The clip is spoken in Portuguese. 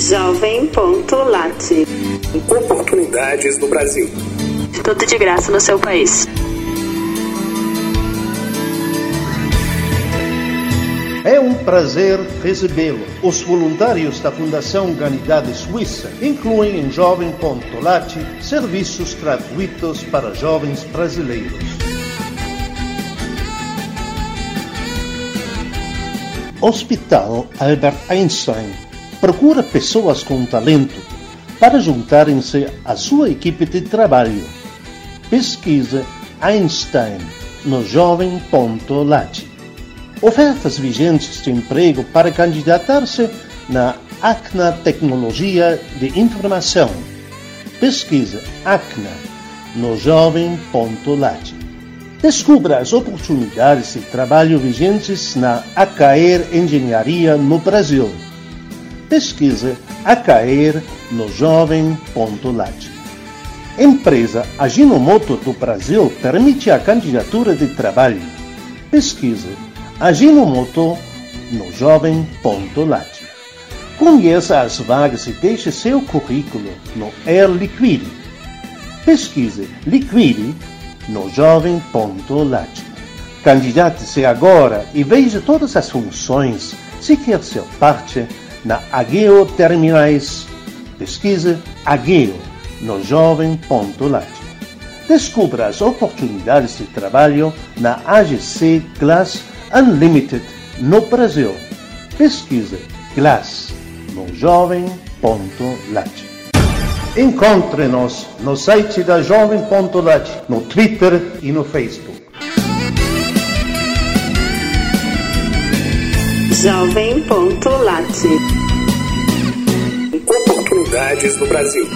Jovem.lat. Oportunidades no Brasil. Tudo de graça no seu país. É um prazer recebê-lo. Os voluntários da Fundação Humanidade Suíça incluem em Jovem.lat serviços gratuitos para jovens brasileiros. Hospital Albert Einstein procura pessoas com talento para juntarem-se à sua equipe de trabalho. Pesquisa Einstein no jovem.lat. Ofertas vigentes de emprego para candidatar-se na ACNA Tecnologia de Informação. Pesquisa ACNA no jovem.lat. Descubra as oportunidades de trabalho vigentes na ACAER Engenharia no Brasil. Pesquisa ACAER no jovem.lat. Empresa Aginomoto do Brasil permite a candidatura de trabalho. Pesquisa Aginomoto no jovem.lat. Conheça as vagas e deixe seu currículo no Air Liquide. Pesquise Liquide no jovem.lat. Candidate-se agora e veja todas as funções se quer ser parte na Ageo Terminais. Pesquise Ageo no jovem.lat. Descubra as oportunidades de trabalho na AGC Glass Unlimited no Brasil. Pesquise Glass no jovem.lat. Encontre-nos no site da Jovem.lat, no Twitter e no Facebook. Jovem.lat. Oportunidades no Brasil.